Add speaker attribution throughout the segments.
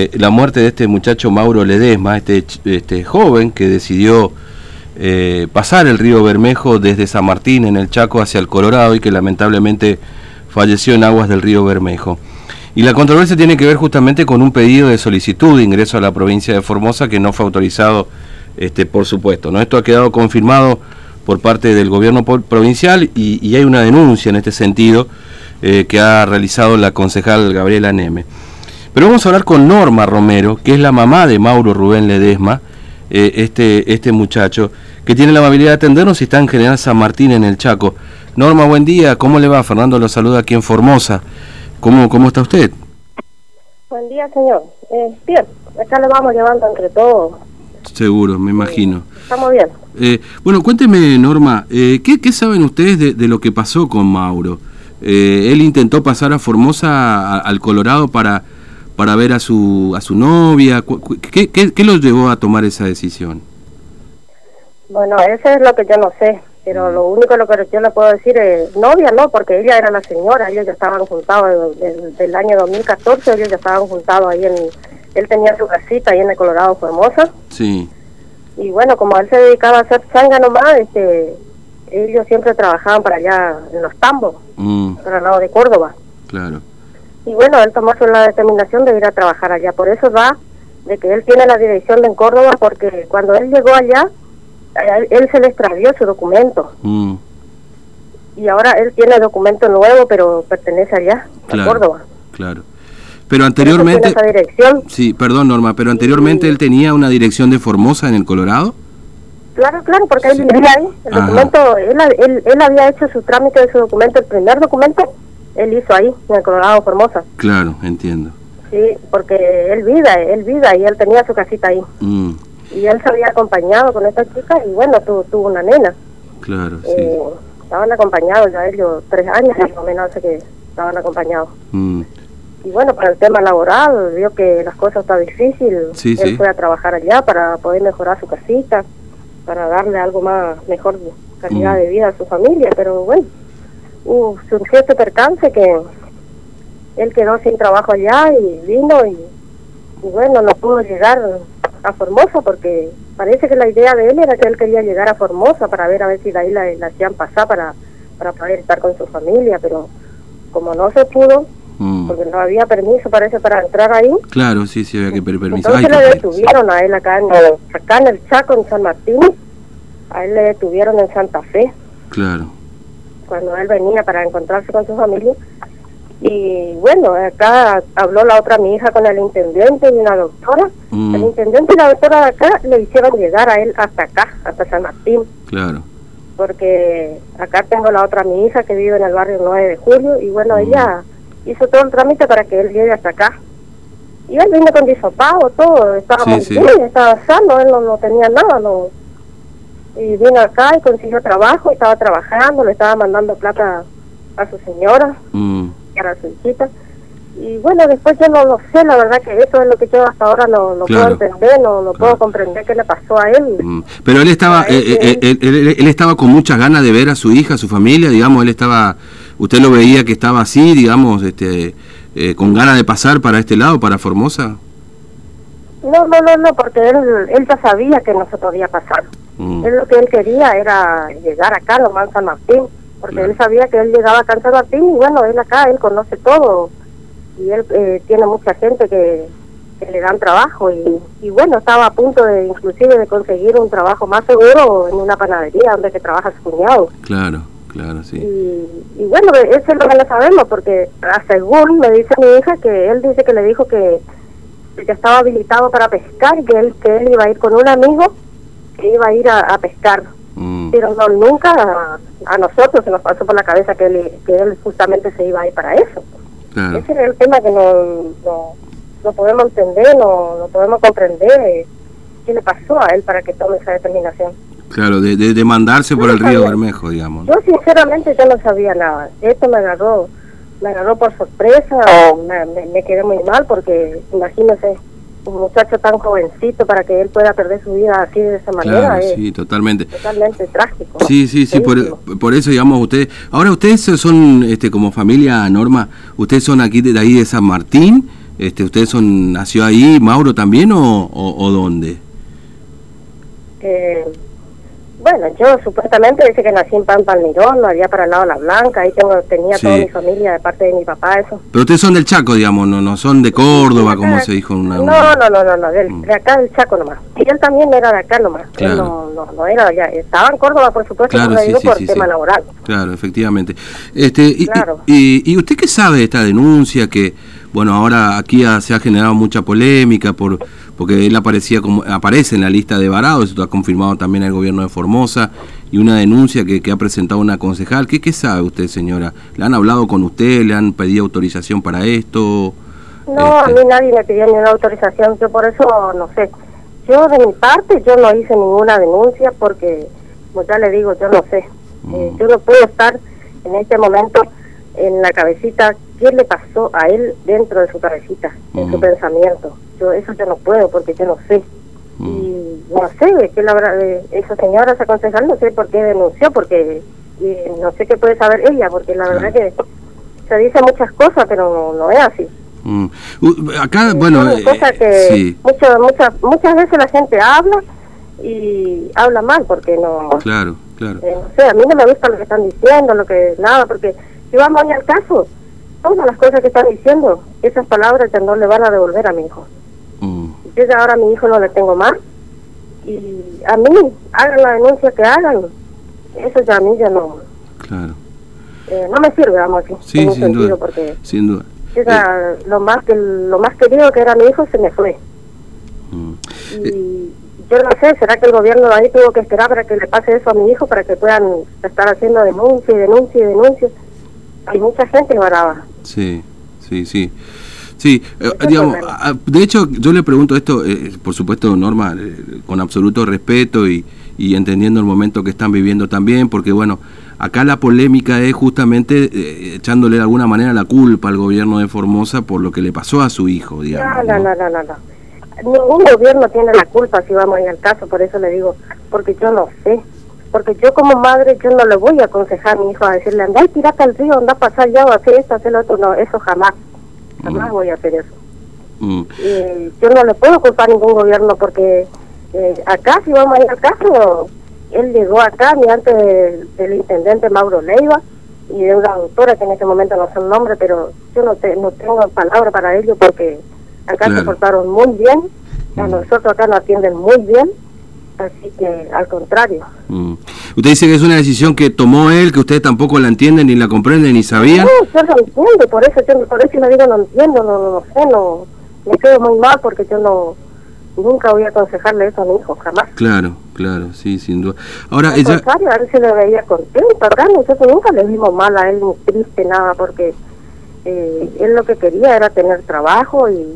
Speaker 1: Eh, la muerte de este muchacho Mauro Ledesma, este, este joven que decidió eh, pasar el río Bermejo desde San Martín en el Chaco hacia el Colorado y que lamentablemente falleció en aguas del río Bermejo. Y la controversia tiene que ver justamente con un pedido de solicitud de ingreso a la provincia de Formosa que no fue autorizado, este, por supuesto. ¿no? Esto ha quedado confirmado por parte del gobierno provincial y, hay una denuncia en este sentido eh, que ha realizado la concejal Gabriela Neme. Pero vamos a hablar con Norma Romero, que es la mamá de Mauro Rubén Ledesma, eh, este, este muchacho, que tiene la amabilidad de atendernos y está en General San Martín en el Chaco. Norma, buen día, ¿cómo le va? Fernando lo saluda aquí en Formosa. ¿Cómo, cómo está usted?
Speaker 2: Buen día, señor. Eh, bien, acá le vamos llevando entre todos.
Speaker 1: Seguro, me imagino.
Speaker 2: estamos bien.
Speaker 1: Eh, bueno, cuénteme, Norma, ¿qué, ¿qué, saben ustedes de, de, lo que pasó con Mauro? él intentó pasar a Formosa, al Colorado, para para ver a su, a su novia? ¿Qué, qué, qué los llevó a tomar esa decisión?
Speaker 2: Bueno, eso es lo que yo no sé, pero lo único lo que yo le puedo decir es, novia no, porque ella era la señora, ellos ya estaban juntados desde, el año 2014, ellos ya estaban juntados ahí en, él tenía su casita ahí en el Colorado Formosa.
Speaker 1: Sí.
Speaker 2: Y bueno, como él se dedicaba a hacer changa nomás, este, ellos siempre trabajaban para allá en los tambos, mm. para el lado de Córdoba.
Speaker 1: Claro.
Speaker 2: Y bueno, él tomó la determinación de ir a trabajar allá. Por eso va de que él tiene la dirección de en Córdoba, porque cuando él llegó allá, él se le extravió su documento. Mm. Y ahora él tiene documento nuevo, pero pertenece allá, a Córdoba.
Speaker 1: Claro. Pero anteriormente...
Speaker 2: Esa dirección.
Speaker 1: Sí, perdón Norma, pero anteriormente él tenía una dirección de Formosa en el Colorado.
Speaker 2: Claro, claro, porque él vivía ahí. El documento, él, él, él había hecho su trámite de su documento, el primer documento él hizo ahí, en el Colorado Formosa.
Speaker 1: Claro, entiendo.
Speaker 2: Sí, porque él vive, él vive y él tenía su casita ahí. Mm. Y él se había acompañado con esta chica y bueno, tuvo, una nena.
Speaker 1: Claro, sí.
Speaker 2: Eh, estaban acompañados ya ellos, tres años más o menos hace que estaban acompañados. Mm. Y bueno, para el tema laboral, vio que las cosas están difíciles. Sí, él fue a trabajar allá para poder mejorar su casita, para darle algo más, mejor calidad mm. de vida a su familia, pero bueno uh, surgió este percance que él quedó sin trabajo allá y vino y, bueno, no pudo llegar a Formosa porque parece que la idea de él era que él quería llegar a Formosa para ver a ver si de ahí la, hacían pasar para, para poder estar con su familia, pero como no se pudo, mm. porque no había permiso parece para entrar ahí.
Speaker 1: Claro, sí, sí había que pedir permiso.
Speaker 2: Entonces le detuvieron a él acá en, acá en el Chaco, en San Martín, a él le detuvieron en Santa Fe.
Speaker 1: Claro
Speaker 2: cuando él venía para encontrarse con su familia. Y bueno, acá habló la otra mi hija con el intendente y una doctora. Mm. El intendente y la doctora de acá le hicieron llegar a él hasta acá, hasta San Martín.
Speaker 1: Claro.
Speaker 2: Porque acá tengo la otra mi hija que vive en el barrio 9 de julio y bueno, mm. ella hizo todo el trámite para que él llegue hasta acá. Y él vino con disopado, todo, estaba muy bien, estaba sano, él no, no tenía nada, no, y vino acá y consiguió trabajo, estaba trabajando, le estaba mandando plata a su señora, mm. para su hijita. Y bueno, después yo no lo sé, la verdad que eso es lo que yo hasta ahora no, no puedo entender, no, no puedo comprender qué le pasó a él.
Speaker 1: Mm. Pero él estaba, eh, eh, eh, él, estaba con muchas ganas de ver a su hija, a su familia, digamos, él estaba, usted lo veía que estaba así, digamos, este, con ganas de pasar para este lado, para Formosa.
Speaker 2: No, no, no, no, porque él, él ya sabía que no se podía pasar. Mm. Él lo que él quería era llegar acá, a San Martín, porque él sabía que él llegaba acá a San Martín y bueno, él acá, él conoce todo y él eh, tiene mucha gente que, le dan trabajo y, y, bueno, estaba a punto de inclusive de conseguir un trabajo más seguro en una panadería donde que trabaja su cuñado.
Speaker 1: Claro. Claro, sí.
Speaker 2: Y, y, bueno, eso es lo que no sabemos, porque según me dice mi hija que él dice que le dijo que, que estaba habilitado para pescar, que él, que él iba a ir con un amigo que iba a ir a, pescar. Mm. Pero no, nunca a, nosotros se nos pasó por la cabeza que él, que él justamente se iba a ir para eso. Ese es el tema que no, no, podemos entender, no, no podemos comprender qué le pasó a él para que tome esa determinación.
Speaker 1: Claro, de, de, mandarse por el río Bermejo, digamos.
Speaker 2: Yo sinceramente yo no sabía nada. Esto me agarró, me agarró por sorpresa, me, me, me quedé muy mal porque imagínese un muchacho tan jovencito para que él pueda perder su vida así de esa manera.
Speaker 1: sí, totalmente.
Speaker 2: Totalmente trágico.
Speaker 1: Sí, sí, sí, por, eso digamos ustedes, ahora ustedes son este como familia Norma, ustedes son aquí de, ahí de San Martín, Este, ¿Usted son, nació ahí, Mauro también o, o, dónde?
Speaker 2: Eh, bueno, yo supuestamente dice que nací en Pampa Almirón, allá para el lado de La Blanca, ahí tengo, tenía toda mi familia de parte de mi papá, eso.
Speaker 1: Pero ustedes son del Chaco, digamos, no no son de Córdoba, como se dijo en una...
Speaker 2: No, no, no, no, no mm. de acá del Chaco nomás. Y él también era de acá nomás, no, no, no era allá, estaba en Córdoba, por supuesto, claro, sí, sí, por tema laboral.
Speaker 1: Claro, efectivamente. Este, y, y, y, usted qué sabe de esta denuncia que, bueno, ahora aquí se ha generado mucha polémica por porque él aparecía como aparece en la lista de varados, esto ha confirmado también el gobierno de Formosa, y una denuncia que, que ha presentado una concejal. ¿Qué, ¿Qué sabe usted, señora? ¿Le han hablado con usted? ¿Le han pedido autorización para esto?
Speaker 2: No, a este. mí nadie me pidió ninguna autorización, yo por eso no sé. Yo de mi parte, yo no hice ninguna denuncia porque, como ya le digo, yo no sé. Eh, mm. yo no puedo estar en este momento en la cabecita qué le pasó a él dentro de su cabecita, en su pensamiento. Yo eso yo no puedo porque yo no sé. Y no sé, que la verdad, esa señora, esa concejal, no sé por qué denunció, porque no sé qué puede saber ella, porque la verdad que se dice muchas cosas, pero no, es así.
Speaker 1: acá, bueno,
Speaker 2: eh, que muchas, muchas, muchas veces la gente habla y habla mal porque no...
Speaker 1: Claro, claro.
Speaker 2: Eh, no sé, a mí no me gusta lo que están diciendo, lo que nada, porque si vamos al caso, todas las cosas que están diciendo, esas palabras ya no le van a devolver a mi hijo. Mm. Yo ya ahora a mi hijo no le tengo más. Y a mí, hagan la denuncia que hagan. Eso ya a mí ya no.
Speaker 1: Claro.
Speaker 2: Eh, no me sirve, vamos
Speaker 1: a Sí, sin duda. Porque sin duda.
Speaker 2: Eh. lo, más que, lo más querido que era mi hijo se me fue. Mm. Y eh. yo no sé, ¿será que el gobierno de ahí tuvo que esperar para que le pase eso a mi hijo para que puedan estar haciendo denuncia y denuncia y denuncia? Hay mucha gente brava.
Speaker 1: Sí, sí, sí. Sí, eh, digamos, de hecho yo le pregunto esto, eh, por supuesto Norma, eh, con absoluto respeto y, y, entendiendo el momento que están viviendo también, porque bueno, acá la polémica es justamente echándole de alguna manera la culpa al gobierno de Formosa por lo que le pasó a su hijo, digamos.
Speaker 2: No, no, no, no, no. Ningún gobierno tiene la culpa si vamos a ir al caso, por eso le digo, porque yo no sé porque yo como madre yo no le voy a aconsejar a mi hijo a decirle anda y tirate al río anda a pasar ya o hacer esto hacer lo otro no eso jamás jamás mm. voy a hacer eso mm. yo no le puedo culpar a ningún gobierno porque eh, acá si vamos a ir al caso él llegó acá antes del, intendente Mauro Leiva y de una doctora que en ese momento no sé el nombre pero yo no, no tengo palabra para ello porque acá se portaron muy bien a mm. nosotros acá nos atienden muy bien Así que al contrario. Mm.
Speaker 1: Usted dice que es una decisión que tomó él, que usted tampoco la entiende, ni la comprende, ni sabía.
Speaker 2: No, yo no entiendo, por eso, yo, por eso le digo no entiendo, no, no, sé, no, me quedo muy mal porque yo no, nunca voy a aconsejarle eso a mi hijo, jamás.
Speaker 1: Claro, claro, sí, sin duda. Ahora,
Speaker 2: Al contrario, a él se le veía contento, acá nosotros nunca le vimos mal a él, ni triste, nada, porque eh, él lo que quería era tener trabajo y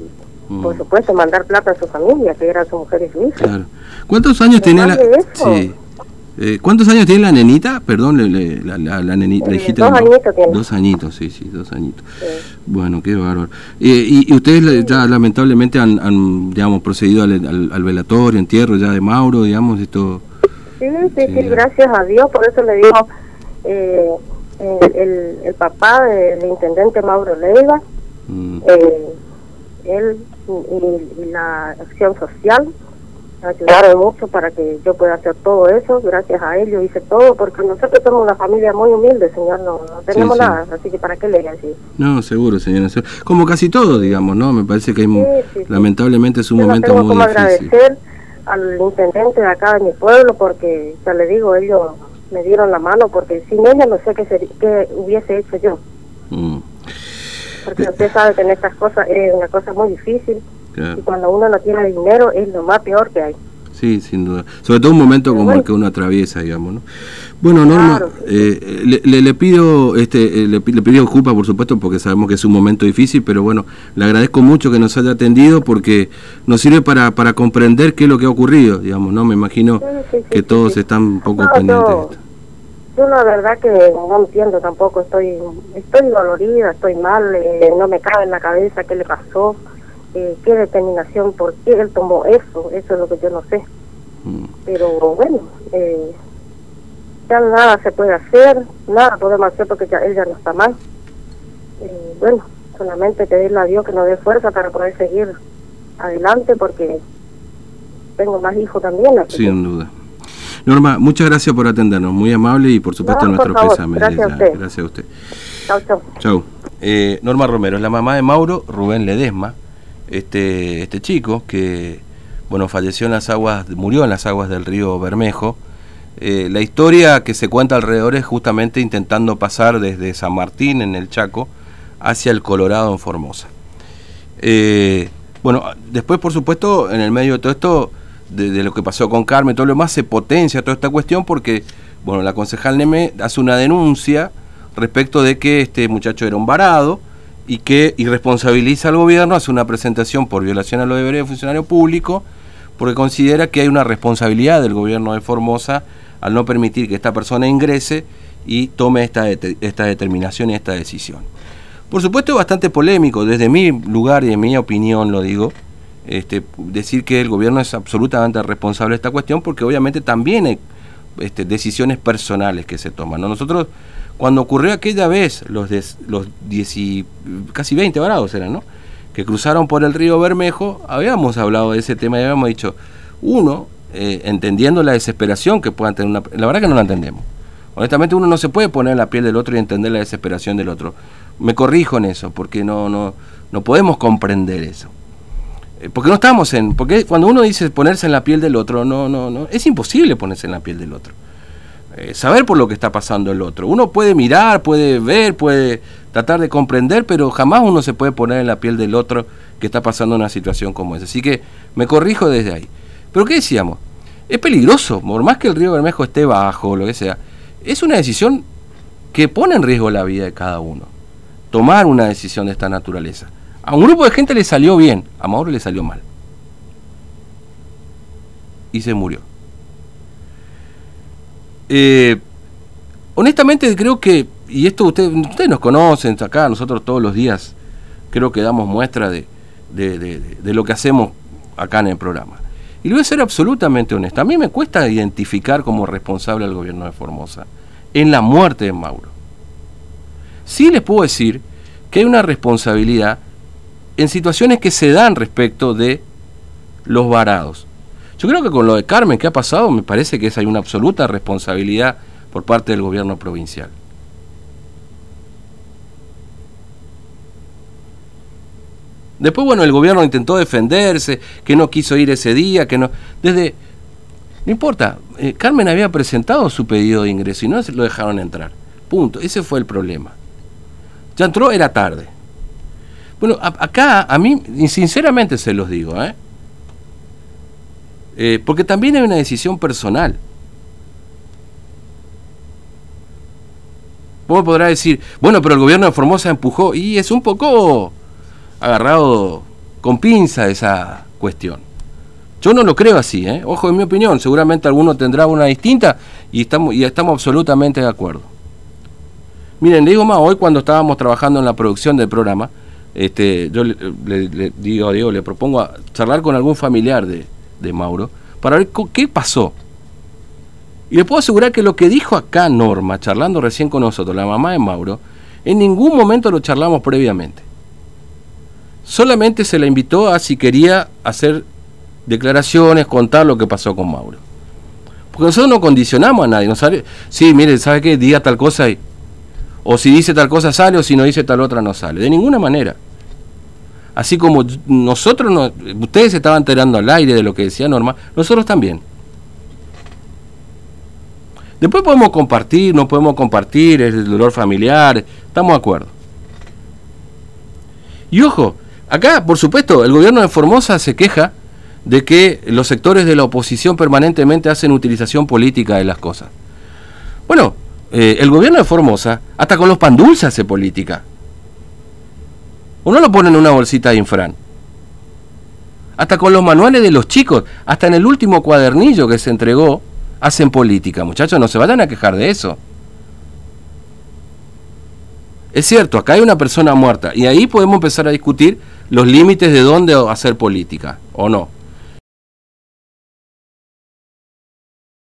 Speaker 2: por mm. supuesto, mandar plata a su familia, que era su mujer y su hija. Claro.
Speaker 1: ¿Cuántos años tiene la... Sí. Eh, ¿Cuántos años tiene la nenita? Perdón, la, la, la, nenita.
Speaker 2: Eh, dos añitos tiene.
Speaker 1: Dos añitos, sí, sí, dos añitos. Bueno, qué bárbaro. Eh, y, ustedes ya lamentablemente han, digamos, procedido al, al, velatorio, entierro ya de Mauro, digamos, esto...
Speaker 2: Sí, sí, sí, gracias a Dios, por eso le digo, eh, el, el, papá del intendente Mauro Leiva, mm. él y, la acción social ayudaron mucho para que yo pueda hacer todo eso. Gracias a ellos hice todo, porque nosotros somos una familia muy humilde, señor, no, tenemos nada, así que ¿para qué le decir?
Speaker 1: No, seguro, señora. Como casi todo, digamos, ¿no? Me parece que hay, lamentablemente es un momento muy como
Speaker 2: agradecer al intendente de acá de mi pueblo, porque ya le digo, ellos me dieron la mano, porque sin ella no sé qué, qué hubiese hecho yo. Mm porque usted sabe que en estas cosas es una cosa muy difícil y cuando uno no tiene dinero es lo más peor que hay.
Speaker 1: Sí, sin duda. Sobre todo un momento como el que uno atraviesa, digamos, ¿no? Bueno, Norma, eh, le, le, pido este, eh, le, pido disculpas, por supuesto, porque sabemos que es un momento difícil, pero bueno, le agradezco mucho que nos haya atendido porque nos sirve para, para comprender qué es lo que ha ocurrido, digamos, ¿no? Me imagino que todos están un poco pendientes de esto.
Speaker 2: Yo la verdad que no entiendo tampoco, estoy estoy dolorida, estoy mal, eh, no me cabe en la cabeza qué le pasó, eh, qué determinación, por qué él tomó eso, eso es lo que yo no sé. Mm. Pero bueno, eh, ya nada se puede hacer, nada podemos hacer porque ya él ya no está mal. bueno, solamente pedirle a Dios que nos dé fuerza para poder seguir adelante porque tengo más hijos también.
Speaker 1: Sin duda. Norma, muchas gracias por atendernos, muy amable y por supuesto nuestro pésame.
Speaker 2: Gracias a usted.
Speaker 1: Gracias a usted.
Speaker 2: Chau, chau.
Speaker 1: Chau. Eh, Norma Romero es la mamá de Mauro Rubén Ledesma, este, este chico que bueno falleció en las aguas, murió en las aguas del río Bermejo. Eh, la historia que se cuenta alrededor es justamente intentando pasar desde San Martín en el Chaco hacia el Colorado en Formosa. Eh, bueno, después por supuesto en el medio de todo esto de, lo que pasó con Carmen, todo lo demás, se potencia toda esta cuestión porque, bueno, la concejal Neme hace una denuncia respecto de que este muchacho era un varado y que irresponsabiliza al gobierno, hace una presentación por violación a los deberes de funcionario público, porque considera que hay una responsabilidad del gobierno de Formosa al no permitir que esta persona ingrese y tome esta, esta determinación y esta decisión. Por supuesto es bastante polémico, desde mi lugar y de mi opinión lo digo, este, decir que el gobierno es absolutamente responsable de esta cuestión, porque obviamente también hay este, decisiones personales que se toman. Nosotros, cuando ocurrió aquella vez, los, los casi 20 varados eran, ¿no? que cruzaron por el río Bermejo, habíamos hablado de ese tema y habíamos dicho, uno, eh, entendiendo la desesperación que puedan tener una... La verdad que no la entendemos. Honestamente uno no se puede poner en la piel del otro y entender la desesperación del otro. Me corrijo en eso, porque no, no, no podemos comprender eso. Eh, porque no estamos en, porque cuando uno dice ponerse en la piel del otro, no, no, no, es imposible ponerse en la piel del otro. Eh, saber por lo que está pasando el otro. Uno puede mirar, puede ver, puede tratar de comprender, pero jamás uno se puede poner en la piel del otro que está pasando una situación como esa. Así que me corrijo desde ahí. Pero ¿qué decíamos? Es peligroso, por más que el río Bermejo esté bajo o lo que sea, es una decisión que pone en riesgo la vida de cada uno. Tomar una decisión de esta naturaleza. A un grupo de gente le salió bien, a Mauro le salió mal. Y se murió. Eh, honestamente creo que, y esto ustedes, ustedes nos conocen acá, nosotros todos los días creo que damos muestra de, de, lo que hacemos acá en el programa. Y lo voy a ser absolutamente honesto. A mí me cuesta identificar como responsable al gobierno de Formosa en la muerte de Mauro. Sí les puedo decir que hay una responsabilidad en situaciones que se dan respecto de los varados. Yo creo que con lo de Carmen que ha pasado, me parece que es hay una absoluta responsabilidad por parte del gobierno provincial. Después, bueno, el gobierno intentó defenderse, que no quiso ir ese día, que no. Desde. No importa, eh, Carmen había presentado su pedido de ingreso y no lo dejaron entrar. Punto. Ese fue el problema. Ya entró, era tarde. Bueno, acá a mí, sinceramente se los digo, ¿eh? ¿eh? porque también hay una decisión personal. Vos podrá decir, bueno, pero el gobierno de Formosa empujó y es un poco agarrado con pinza esa cuestión. Yo no lo creo así, ¿eh? ojo en mi opinión, seguramente alguno tendrá una distinta y estamos, y estamos absolutamente de acuerdo. Miren, le digo más, hoy cuando estábamos trabajando en la producción del programa, este, yo le, digo a Diego, le propongo a charlar con algún familiar de, de Mauro para ver qué pasó. Y le puedo asegurar que lo que dijo acá Norma, charlando recién con nosotros, la mamá de Mauro, en ningún momento lo charlamos previamente. Solamente se la invitó a si quería hacer declaraciones, contar lo que pasó con Mauro. Porque nosotros no condicionamos a nadie. No sale, sí, mire, ¿sabe qué? Diga tal cosa y o si dice tal cosa sale, o si no dice tal otra no sale. De ninguna manera. Así como nosotros, no, ustedes estaban enterando al aire de lo que decía Norma, nosotros también. Después podemos compartir, no podemos compartir, es el dolor familiar, estamos de acuerdo. Y ojo, acá, por supuesto, el gobierno de Formosa se queja de que los sectores de la oposición permanentemente hacen utilización política de las cosas. Bueno, eh, el gobierno de Formosa, hasta con los pan dulces hace política. Uno lo pone en una bolsita de infran. Hasta con los manuales de los chicos, hasta en el último cuadernillo que se entregó, hacen política. Muchachos, no se vayan a quejar de eso. Es cierto, acá hay una persona muerta y ahí podemos empezar a discutir los límites de dónde hacer política o no.